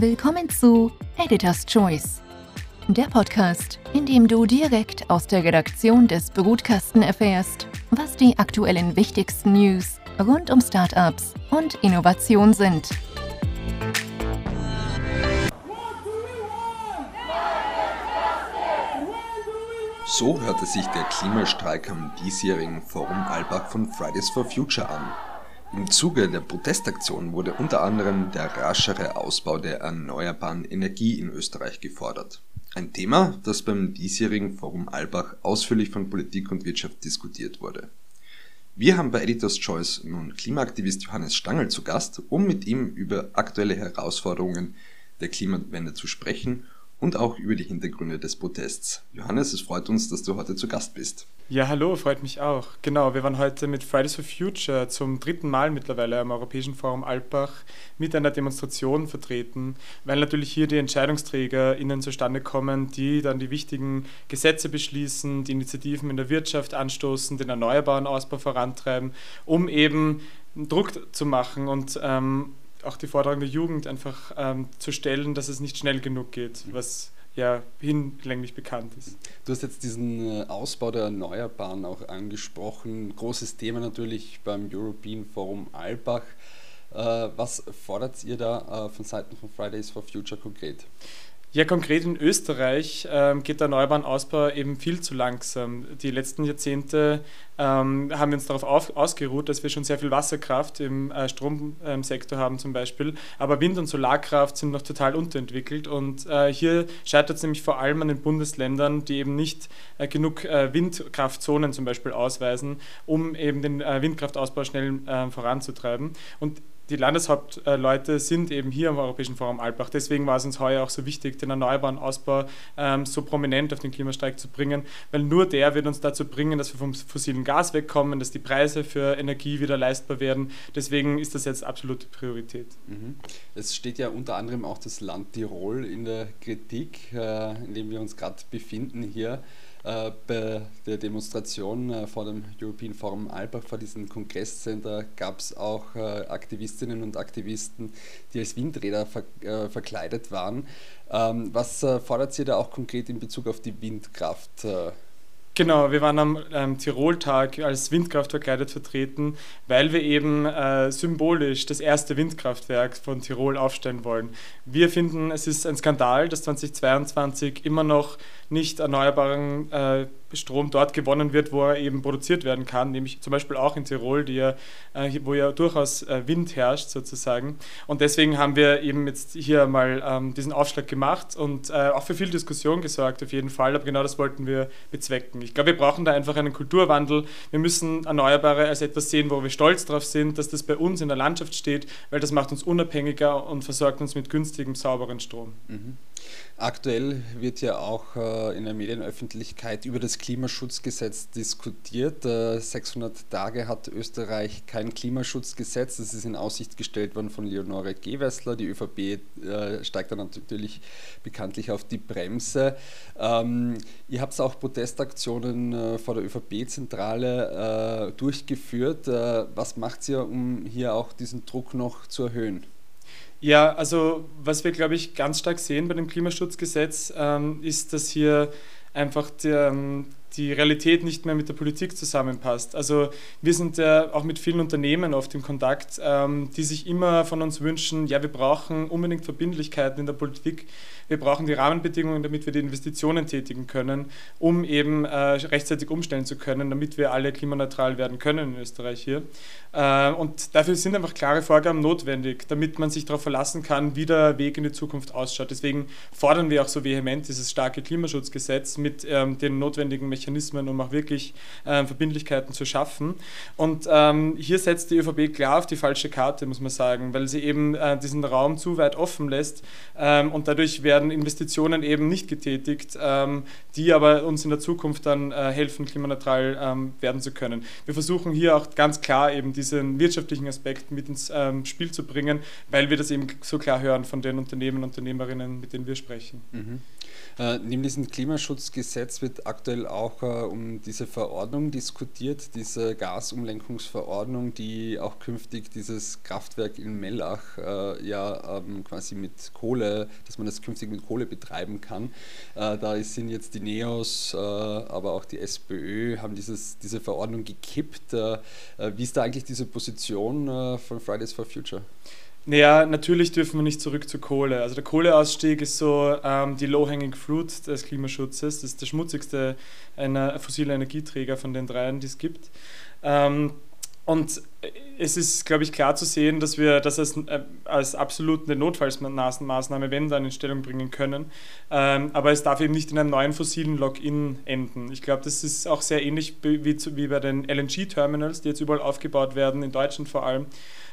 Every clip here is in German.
Willkommen zu Editor's Choice, der Podcast, in dem du direkt aus der Redaktion des Brutkasten erfährst, was die aktuellen wichtigsten News rund um Startups und Innovation sind. So hörte sich der Klimastreik am diesjährigen Forum Albach von Fridays for Future an. Im Zuge der Protestaktion wurde unter anderem der raschere Ausbau der erneuerbaren Energie in Österreich gefordert. Ein Thema, das beim diesjährigen Forum Albach ausführlich von Politik und Wirtschaft diskutiert wurde. Wir haben bei Editors Choice nun Klimaaktivist Johannes Stangl zu Gast, um mit ihm über aktuelle Herausforderungen der Klimawende zu sprechen und auch über die Hintergründe des Protests. Johannes, es freut uns, dass du heute zu Gast bist. Ja, hallo, freut mich auch. Genau, wir waren heute mit Fridays for Future zum dritten Mal mittlerweile am Europäischen Forum Alpbach mit einer Demonstration vertreten, weil natürlich hier die EntscheidungsträgerInnen zustande kommen, die dann die wichtigen Gesetze beschließen, die Initiativen in der Wirtschaft anstoßen, den erneuerbaren Ausbau vorantreiben, um eben Druck zu machen und ähm, auch die Forderung der Jugend einfach ähm, zu stellen, dass es nicht schnell genug geht, was ja hinlänglich bekannt ist. Du hast jetzt diesen äh, Ausbau der Erneuerbaren auch angesprochen. Großes Thema natürlich beim European Forum Albach. Äh, was fordert ihr da äh, von Seiten von Fridays for Future konkret? Ja, konkret in Österreich ähm, geht der Erneuerbaren eben viel zu langsam. Die letzten Jahrzehnte ähm, haben wir uns darauf auf, ausgeruht, dass wir schon sehr viel Wasserkraft im äh, Stromsektor haben zum Beispiel, aber Wind- und Solarkraft sind noch total unterentwickelt und äh, hier scheitert es nämlich vor allem an den Bundesländern, die eben nicht äh, genug äh, Windkraftzonen zum Beispiel ausweisen, um eben den äh, Windkraftausbau schnell äh, voranzutreiben. Und die Landeshauptleute sind eben hier am Europäischen Forum Alpbach. Deswegen war es uns heuer auch so wichtig, den erneuerbaren Ausbau ähm, so prominent auf den Klimastreik zu bringen, weil nur der wird uns dazu bringen, dass wir vom fossilen Gas wegkommen, dass die Preise für Energie wieder leistbar werden. Deswegen ist das jetzt absolute Priorität. Mhm. Es steht ja unter anderem auch das Land Tirol in der Kritik, äh, in dem wir uns gerade befinden hier. Äh, bei der Demonstration äh, vor dem European Forum Albach, vor diesem Kongresscenter, gab es auch Aktivistinnen und Aktivisten, die als Windräder verkleidet waren. Ähm, was fordert ihr da auch konkret in Bezug auf die Windkraft? Genau, wir waren am ähm, Tiroltag als Windkraft verkleidet vertreten, weil wir eben äh, symbolisch das erste Windkraftwerk von Tirol aufstellen wollen. Wir finden, es ist ein Skandal, dass 2022 immer noch nicht erneuerbaren äh, Strom dort gewonnen wird, wo er eben produziert werden kann, nämlich zum Beispiel auch in Tirol, ja, äh, wo ja durchaus äh, Wind herrscht sozusagen. Und deswegen haben wir eben jetzt hier mal ähm, diesen Aufschlag gemacht und äh, auch für viel Diskussion gesorgt auf jeden Fall, aber genau das wollten wir bezwecken. Ich glaube, wir brauchen da einfach einen Kulturwandel. Wir müssen Erneuerbare als etwas sehen, wo wir stolz drauf sind, dass das bei uns in der Landschaft steht, weil das macht uns unabhängiger und versorgt uns mit günstigem, sauberen Strom. Mhm. Aktuell wird ja auch äh, in der Medienöffentlichkeit über das Klimaschutzgesetz diskutiert. 600 äh, Tage hat Österreich kein Klimaschutzgesetz. Das ist in Aussicht gestellt worden von Leonore Gewessler. Die ÖVP äh, steigt dann natürlich bekanntlich auf die Bremse. Ähm, ihr habt auch Protestaktionen vor der ÖVP-Zentrale durchgeführt. Was macht ihr, um hier auch diesen Druck noch zu erhöhen? Ja, also was wir, glaube ich, ganz stark sehen bei dem Klimaschutzgesetz, ähm, ist, dass hier einfach der, ähm, die Realität nicht mehr mit der Politik zusammenpasst. Also wir sind ja auch mit vielen Unternehmen oft im Kontakt, ähm, die sich immer von uns wünschen, ja, wir brauchen unbedingt Verbindlichkeiten in der Politik, wir brauchen die Rahmenbedingungen, damit wir die Investitionen tätigen können, um eben äh, rechtzeitig umstellen zu können, damit wir alle klimaneutral werden können in Österreich hier. Äh, und dafür sind einfach klare Vorgaben notwendig, damit man sich darauf verlassen kann, wie der Weg in die Zukunft ausschaut. Deswegen fordern wir auch so vehement dieses starke Klimaschutzgesetz mit ähm, den notwendigen Mechanismen, um auch wirklich äh, Verbindlichkeiten zu schaffen. Und ähm, hier setzt die ÖVP klar auf die falsche Karte, muss man sagen, weil sie eben äh, diesen Raum zu weit offen lässt ähm, und dadurch werden werden Investitionen eben nicht getätigt, ähm, die aber uns in der Zukunft dann äh, helfen, klimaneutral ähm, werden zu können. Wir versuchen hier auch ganz klar eben diesen wirtschaftlichen Aspekt mit ins ähm, Spiel zu bringen, weil wir das eben so klar hören von den Unternehmen und Unternehmerinnen, mit denen wir sprechen. Mhm. Äh, neben diesem Klimaschutzgesetz wird aktuell auch auch äh, um diese Verordnung diskutiert, diese Gasumlenkungsverordnung, die auch künftig dieses Kraftwerk in Mellach äh, ja ähm, quasi mit Kohle, dass man das künftig mit Kohle betreiben kann. Äh, da sind jetzt die NEOS, äh, aber auch die SPÖ haben dieses, diese Verordnung gekippt. Äh, äh, wie ist da eigentlich diese Position von Fridays for Future? Naja, natürlich dürfen wir nicht zurück zur Kohle. Also der Kohleausstieg ist so ähm, die low-hanging fruit des Klimaschutzes. Das ist der schmutzigste einer fossiler Energieträger von den dreien, die es gibt. Ähm, und es ist, glaube ich, klar zu sehen, dass wir das als, äh, als absolute Notfallsmaßnahme, wenn dann in Stellung bringen können. Ähm, aber es darf eben nicht in einem neuen fossilen Login enden. Ich glaube, das ist auch sehr ähnlich wie, wie bei den LNG-Terminals, die jetzt überall aufgebaut werden, in Deutschland vor allem.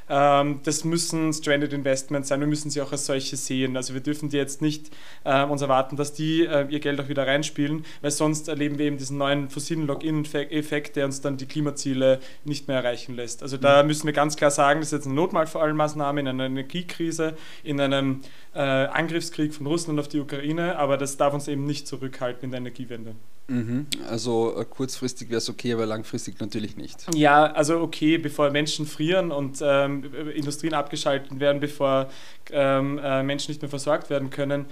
Ähm, das müssen Stranded Investments sein, wir müssen sie auch als solche sehen. Also wir dürfen die jetzt nicht äh, uns erwarten, dass die äh, ihr Geld auch wieder reinspielen, weil sonst erleben wir eben diesen neuen fossilen Login-Effekt, der uns dann die Klimaziele nicht mehr erreichen lässt. Also da mhm. müssen wir ganz klar sagen, das ist jetzt eine Notfallmaßnahme in einer Energiekrise, in einem äh, Angriffskrieg von Russland auf die Ukraine, aber das darf uns eben nicht zurückhalten in der Energiewende. Mhm. Also äh, kurzfristig wäre es okay, aber langfristig natürlich nicht. Ja, also okay, bevor Menschen frieren und ähm, Industrien abgeschaltet werden, bevor ähm, äh, Menschen nicht mehr versorgt werden können,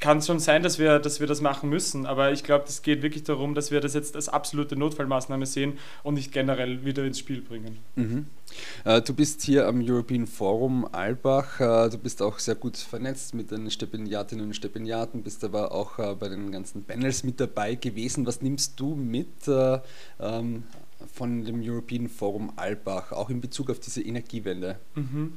kann es schon sein, dass wir, dass wir das machen müssen, aber ich glaube, es geht wirklich darum, dass wir das jetzt als absolute Notfallmaßnahme sehen und nicht generell wieder ins Spiel bringen. Mhm. Äh, du bist hier am European Forum Albach, äh, du bist auch sehr gut vernetzt mit den Stipendiatinnen und Stipendiaten, bist aber auch äh, bei den ganzen Panels mit dabei gewesen. Was nimmst du mit ähm, von dem European Forum Albach, auch in Bezug auf diese Energiewende? Mhm.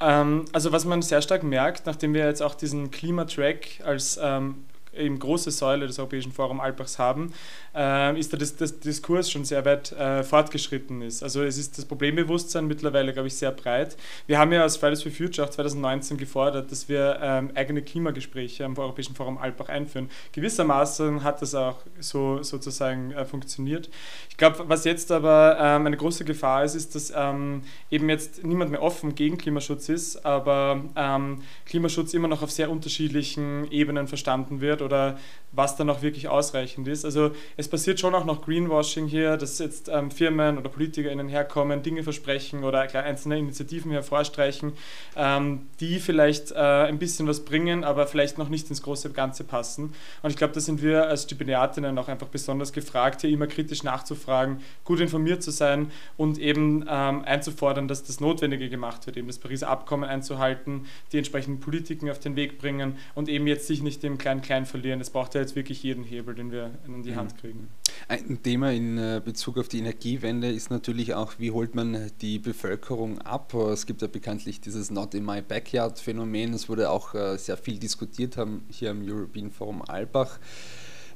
Ähm, also was man sehr stark merkt, nachdem wir jetzt auch diesen Klimatrack als ähm, eben große Säule des Europäischen Forum Alpbachs haben, äh, ist da das, das, Diskurs schon sehr weit äh, fortgeschritten ist. Also es ist das Problembewusstsein mittlerweile, glaube ich, sehr breit. Wir haben ja als Fridays for Future auch 2019 gefordert, dass wir ähm, eigene Klimagespräche am Europäischen Forum Alpbach einführen. Gewissermaßen hat das auch so sozusagen äh, funktioniert. Ich glaube, was jetzt aber ähm, eine große Gefahr ist, ist, dass ähm, eben jetzt niemand mehr offen gegen Klimaschutz ist, aber ähm, Klimaschutz immer noch auf sehr unterschiedlichen Ebenen verstanden wird oder was dann auch wirklich ausreichend ist. Also es passiert schon auch noch Greenwashing hier, dass jetzt ähm, Firmen oder PolitikerInnen herkommen, Dinge versprechen oder einzelne Initiativen hervorstreichen, ähm, die vielleicht äh, ein bisschen was bringen, aber vielleicht noch nicht ins große Ganze passen. Und ich glaube, da sind wir als Stipendiatinnen auch einfach besonders gefragt, hier immer kritisch nachzufragen, gut informiert zu sein und eben ähm, einzufordern, dass das Notwendige gemacht wird, eben das Pariser Abkommen einzuhalten, die entsprechenden Politiken auf den Weg bringen und eben jetzt sich nicht im Klein-Klein verlieren. Es braucht ja jetzt wirklich jeden Hebel, den wir in die mhm. Hand kriegen. Ein Thema in äh, Bezug auf die Energiewende ist natürlich auch, wie holt man die Bevölkerung ab? Es gibt ja bekanntlich dieses Not in my backyard Phänomen. Es wurde auch äh, sehr viel diskutiert haben hier am European Forum Albach.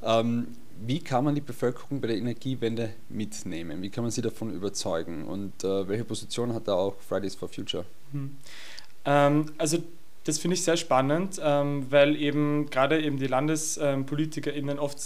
Ähm, wie kann man die Bevölkerung bei der Energiewende mitnehmen? Wie kann man sie davon überzeugen? Und äh, welche Position hat da auch Fridays for Future? Hm. Ähm, also das finde ich sehr spannend, ähm, weil eben gerade eben die LandespolitikerInnen oft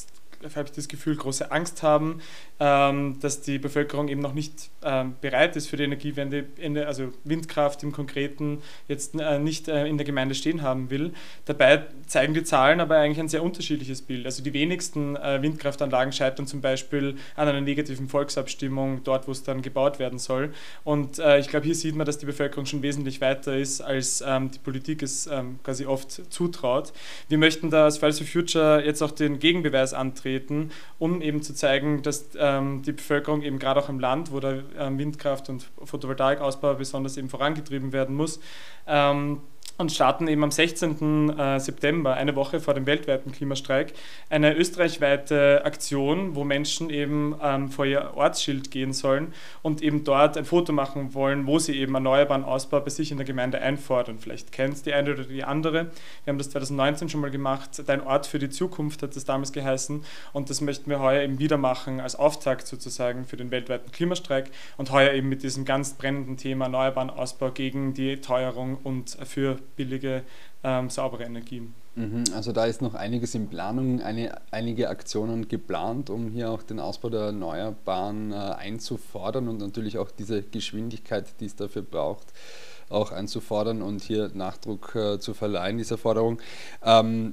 habe ich das Gefühl, große Angst haben, ähm, dass die Bevölkerung eben noch nicht ähm, bereit ist für die Energiewende, also Windkraft im Konkreten jetzt äh, nicht äh, in der Gemeinde stehen haben will. Dabei zeigen die Zahlen aber eigentlich ein sehr unterschiedliches Bild. Also die wenigsten äh, Windkraftanlagen scheitern zum Beispiel an einer negativen Volksabstimmung dort, wo es dann gebaut werden soll. Und ich glaube, hier sieht man, dass die Bevölkerung schon wesentlich weiter ist, als ähm, die Politik es quasi oft zutraut. Wir möchten da als Fridays for Future jetzt auch den Gegenbeweis antreten treten, um eben zu zeigen, dass ähm, die Bevölkerung eben gerade auch im Land, wo der ähm, Windkraft- und Photovoltaikausbau besonders eben vorangetrieben werden muss, ähm, und starten eben am 16. Äh, September, eine Woche vor dem weltweiten Klimastreik, eine österreichweite Aktion, wo Menschen eben ähm, vor ihr Ortsschild gehen sollen und eben dort ein Foto machen wollen, wo sie eben erneuerbaren Ausbau bei sich in der Gemeinde einfordern. Vielleicht kennt die eine oder die andere. Wir haben das 2019 schon mal gemacht. Dein Ort für die Zukunft hat das damals geheißen und das möchten wir heuer eben wieder machen als Auftakt sozusagen für den weltweiten Klimastreik und heuer eben mit diesem ganz brennenden Thema erneuerbaren Ausbau gegen die Teuerung und für billige, ähm, saubere Energie. Mhm, also da ist noch einiges in Planung, eine, einige Aktionen geplant, um hier auch den Ausbau der Erneuerbaren äh, einzufordern und natürlich auch diese Geschwindigkeit, die es dafür braucht, auch einzufordern und hier Nachdruck äh, zu verleihen, dieser Forderung. Ähm,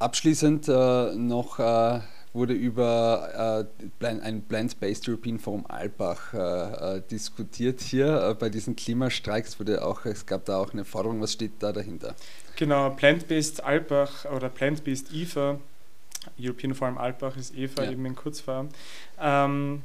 abschließend äh, noch, äh, wurde über äh, ein Plant-Based European Forum Alpbach äh, äh diskutiert hier. Äh, bei diesen Klimastreiks wurde auch, es gab da auch eine Forderung. Was steht da dahinter? Genau, Plant-Based Alpbach oder Plant-Based IFA, European Forum Alpbach ist EFA ja. eben in Kurzform. Ähm,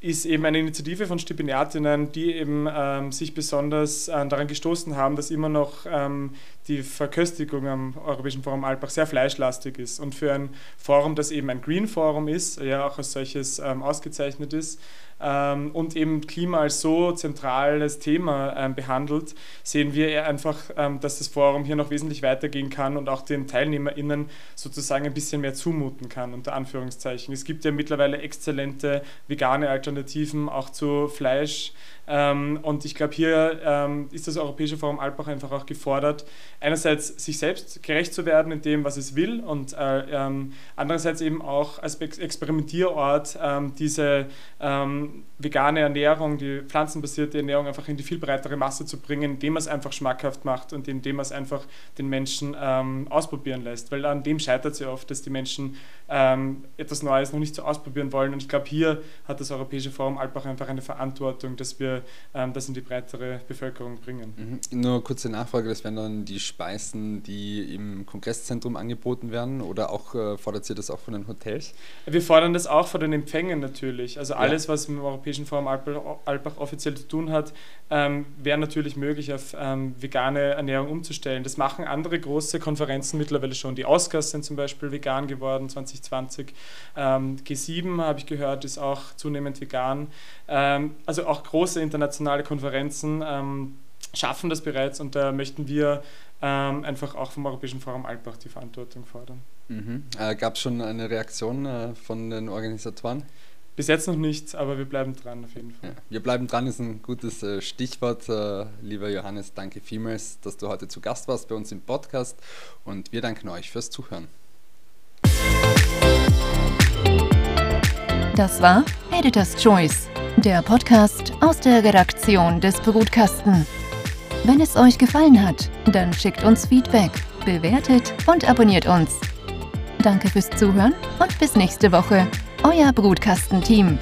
ist eben eine Initiative von Stipendiatinnen, die eben ähm, sich besonders äh, daran gestoßen haben, dass immer noch ähm, die Verköstigung am Europäischen Forum Alpbach sehr fleischlastig ist. Und für ein Forum, das eben ein Green Forum ist, ja auch als solches ähm, ausgezeichnet ist, und eben Klima als so zentrales Thema ähm, behandelt, sehen wir einfach, ähm, dass das Forum hier noch wesentlich weitergehen kann und auch den TeilnehmerInnen sozusagen ein bisschen mehr zumuten kann, unter Anführungszeichen. Es gibt ja mittlerweile exzellente vegane Alternativen auch zu Fleisch. Ähm, und ich glaube, hier ähm, ist das Europäische Forum Alpbach einfach auch gefordert, einerseits sich selbst gerecht zu werden in dem, was es will und äh, ähm, andererseits eben auch als Experimentierort ähm, diese ähm, vegane Ernährung, die pflanzenbasierte Ernährung einfach in die viel breitere Masse zu bringen, indem man es einfach schmackhaft macht und indem man es einfach den Menschen ähm, ausprobieren lässt. Weil an dem scheitert es ja oft, dass die Menschen etwas Neues noch nicht so ausprobieren wollen. Und ich glaube, hier hat das Europäische Forum Alpbach einfach eine Verantwortung, dass wir ähm, das in die breitere Bevölkerung bringen. Mhm. Nur kurze Nachfrage, das wären dann die Speisen, die im Kongresszentrum angeboten werden oder auch äh, fordert ihr das auch von den Hotels? Wir fordern das auch von den Empfängen natürlich. Also alles, ja. was im Europäischen Forum Alpbach offiziell zu tun hat, ähm, wäre natürlich möglich, auf ähm, vegane Ernährung umzustellen. Das machen andere große Konferenzen mittlerweile schon. Die Oscars sind zum Beispiel vegan geworden 2020. Ähm, G7 habe ich gehört, ist auch zunehmend vegan. Ähm, also auch große internationale Konferenzen ähm, schaffen das bereits und da möchten wir ähm, einfach auch vom Europäischen Forum Alpbach die Verantwortung fordern. Mhm. Äh, Gab es schon eine Reaktion äh, von den Organisatoren? Bis jetzt noch nichts, aber wir bleiben dran auf jeden Fall. Ja, wir bleiben dran ist ein gutes äh, Stichwort. Äh, lieber Johannes, danke vielmals, dass du heute zu Gast warst bei uns im Podcast und wir danken euch fürs Zuhören. Das war Editor's Choice, der Podcast aus der Redaktion des Brutkasten. Wenn es euch gefallen hat, dann schickt uns Feedback, bewertet und abonniert uns. Danke fürs Zuhören und bis nächste Woche euer Brutkastenteam.